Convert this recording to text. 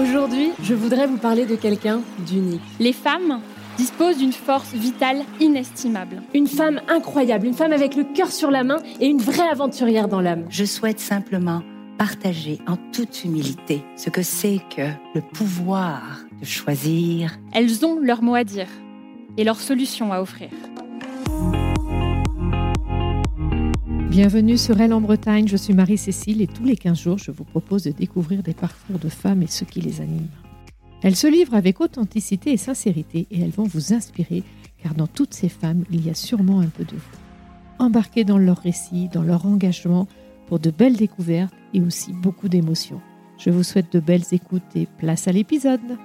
Aujourd'hui, je voudrais vous parler de quelqu'un d'unique. Les femmes disposent d'une force vitale inestimable. Une femme incroyable, une femme avec le cœur sur la main et une vraie aventurière dans l'âme. Je souhaite simplement partager en toute humilité ce que c'est que le pouvoir de choisir. Elles ont leur mot à dire et leurs solutions à offrir. Bienvenue sur Elle en Bretagne, je suis Marie-Cécile et tous les 15 jours, je vous propose de découvrir des parcours de femmes et ce qui les anime. Elles se livrent avec authenticité et sincérité et elles vont vous inspirer car dans toutes ces femmes, il y a sûrement un peu de vous. Embarquez dans leur récit, dans leur engagement pour de belles découvertes et aussi beaucoup d'émotions. Je vous souhaite de belles écoutes et place à l'épisode.